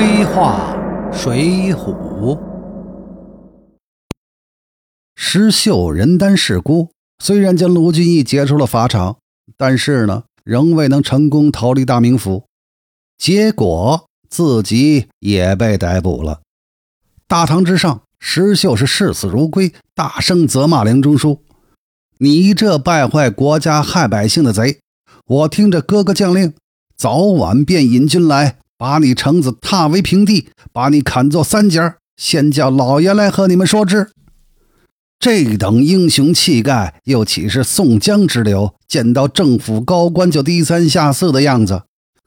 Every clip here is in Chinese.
飞画水浒，石秀人单势孤，虽然将卢俊义解出了法场，但是呢，仍未能成功逃离大名府，结果自己也被逮捕了。大堂之上，石秀是视死如归，大声责骂梁中书：“你这败坏国家、害百姓的贼！我听着哥哥将令，早晚便引军来。”把你橙子踏为平地，把你砍作三截先叫老爷来和你们说之。这等英雄气概，又岂是宋江之流？见到政府高官就低三下四的样子，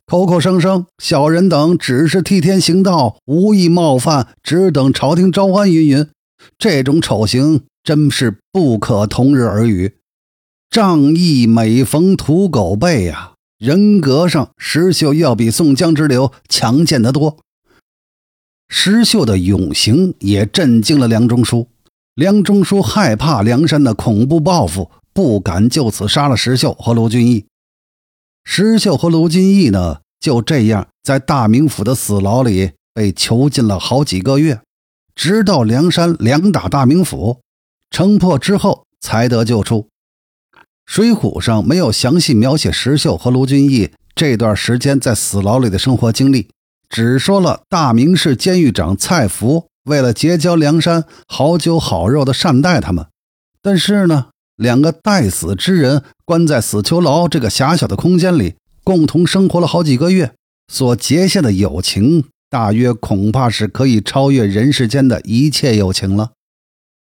口口声声小人等只是替天行道，无意冒犯，只等朝廷招安。云云，这种丑行真是不可同日而语。仗义每逢土狗辈呀！人格上，石秀要比宋江之流强健得多。石秀的勇行也震惊了梁中书。梁中书害怕梁山的恐怖报复，不敢就此杀了石秀和卢俊义。石秀和卢俊义呢，就这样在大名府的死牢里被囚禁了好几个月，直到梁山两打大名府，城破之后才得救出。《水浒》上没有详细描写石秀和卢俊义这段时间在死牢里的生活经历，只说了大名市监狱长蔡福为了结交梁山，好酒好肉的善待他们。但是呢，两个待死之人关在死囚牢这个狭小的空间里，共同生活了好几个月，所结下的友情，大约恐怕是可以超越人世间的一切友情了。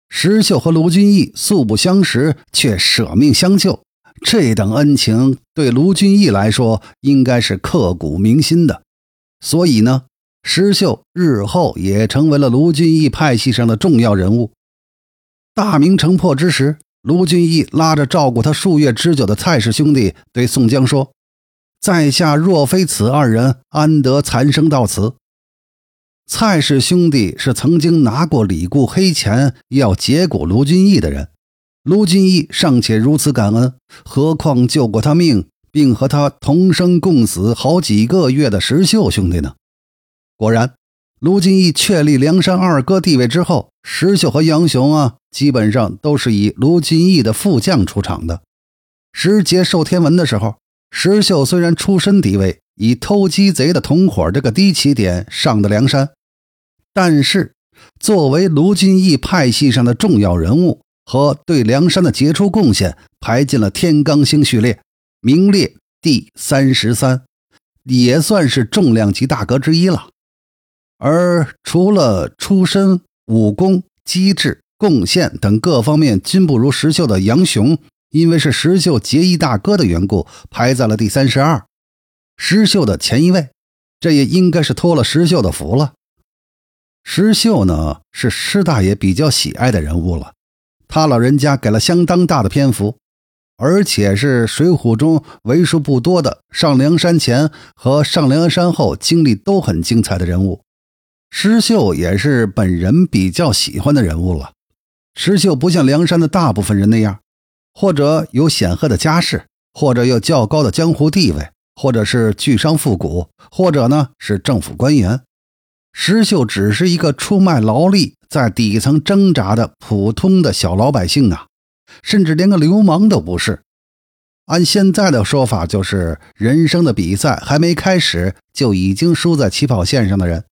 石秀和卢俊义素不相识，却舍命相救，这等恩情对卢俊义来说应该是刻骨铭心的。所以呢，石秀日后也成为了卢俊义派系上的重要人物。大明城破之时，卢俊义拉着照顾他数月之久的蔡氏兄弟，对宋江说：“在下若非此二人，安得残生到此？”蔡氏兄弟是曾经拿过李固黑钱要结果卢俊义的人，卢俊义尚且如此感恩，何况救过他命并和他同生共死好几个月的石秀兄弟呢？果然，卢俊义确立梁山二哥地位之后，石秀和杨雄啊，基本上都是以卢俊义的副将出场的。石杰受天文的时候，石秀虽然出身低微。以偷鸡贼的同伙这个低起点上的梁山，但是作为卢俊义派系上的重要人物和对梁山的杰出贡献，排进了天罡星序列，名列第三十三，也算是重量级大哥之一了。而除了出身、武功、机智、贡献等各方面均不如石秀的杨雄，因为是石秀结义大哥的缘故，排在了第三十二。石秀的前一位，这也应该是托了石秀的福了。石秀呢，是施大爷比较喜爱的人物了，他老人家给了相当大的篇幅，而且是《水浒》中为数不多的上梁山前和上梁山后经历都很精彩的人物。石秀也是本人比较喜欢的人物了。石秀不像梁山的大部分人那样，或者有显赫的家世，或者有较高的江湖地位。或者是巨商富贾，或者呢是政府官员，石秀只是一个出卖劳力、在底层挣扎的普通的小老百姓啊，甚至连个流氓都不是。按现在的说法，就是人生的比赛还没开始就已经输在起跑线上的人。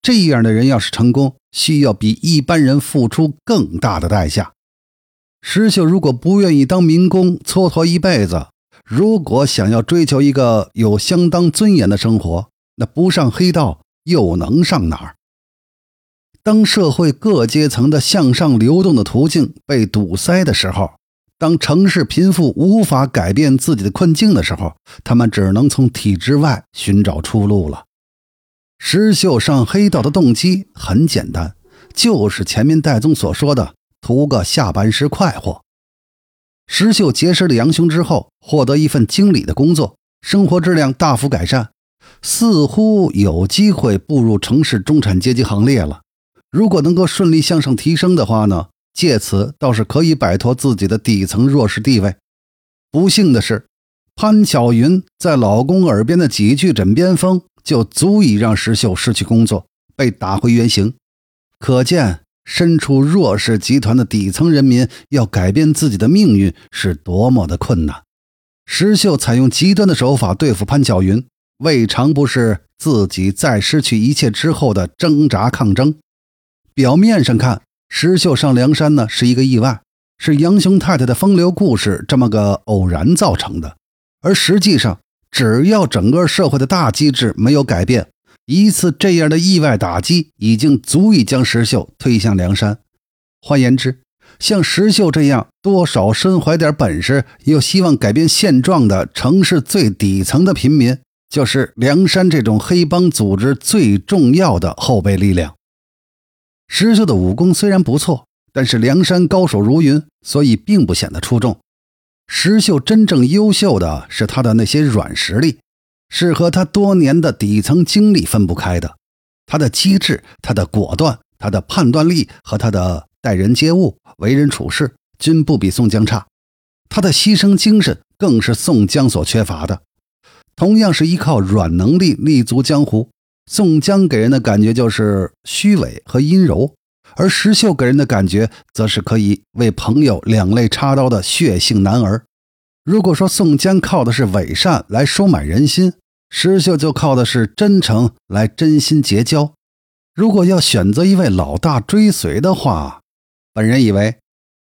这样的人要是成功，需要比一般人付出更大的代价。石秀如果不愿意当民工，蹉跎一辈子。如果想要追求一个有相当尊严的生活，那不上黑道又能上哪儿？当社会各阶层的向上流动的途径被堵塞的时候，当城市贫富无法改变自己的困境的时候，他们只能从体制外寻找出路了。石秀上黑道的动机很简单，就是前面戴宗所说的，图个下班时快活。石秀结识了杨雄之后，获得一份经理的工作，生活质量大幅改善，似乎有机会步入城市中产阶级行列了。如果能够顺利向上提升的话呢，借此倒是可以摆脱自己的底层弱势地位。不幸的是，潘巧云在老公耳边的几句枕边风，就足以让石秀失去工作，被打回原形。可见，身处弱势集团的底层人民要改变自己的命运是多么的困难。石秀采用极端的手法对付潘巧云，未尝不是自己在失去一切之后的挣扎抗争。表面上看，石秀上梁山呢是一个意外，是杨雄太太的风流故事这么个偶然造成的，而实际上。只要整个社会的大机制没有改变，一次这样的意外打击已经足以将石秀推向梁山。换言之，像石秀这样多少身怀点本事又希望改变现状的城市最底层的平民，就是梁山这种黑帮组织最重要的后备力量。石秀的武功虽然不错，但是梁山高手如云，所以并不显得出众。石秀真正优秀的是他的那些软实力，是和他多年的底层经历分不开的。他的机智、他的果断、他的判断力和他的待人接物、为人处事，均不比宋江差。他的牺牲精神更是宋江所缺乏的。同样是依靠软能力立足江湖，宋江给人的感觉就是虚伪和阴柔。而石秀给人的感觉，则是可以为朋友两肋插刀的血性男儿。如果说宋江靠的是伪善来收买人心，石秀就靠的是真诚来真心结交。如果要选择一位老大追随的话，本人以为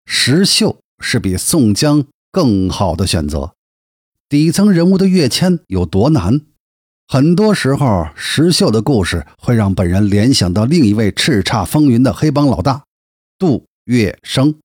石秀是比宋江更好的选择。底层人物的跃迁有多难？很多时候，石秀的故事会让本人联想到另一位叱咤风云的黑帮老大杜月笙。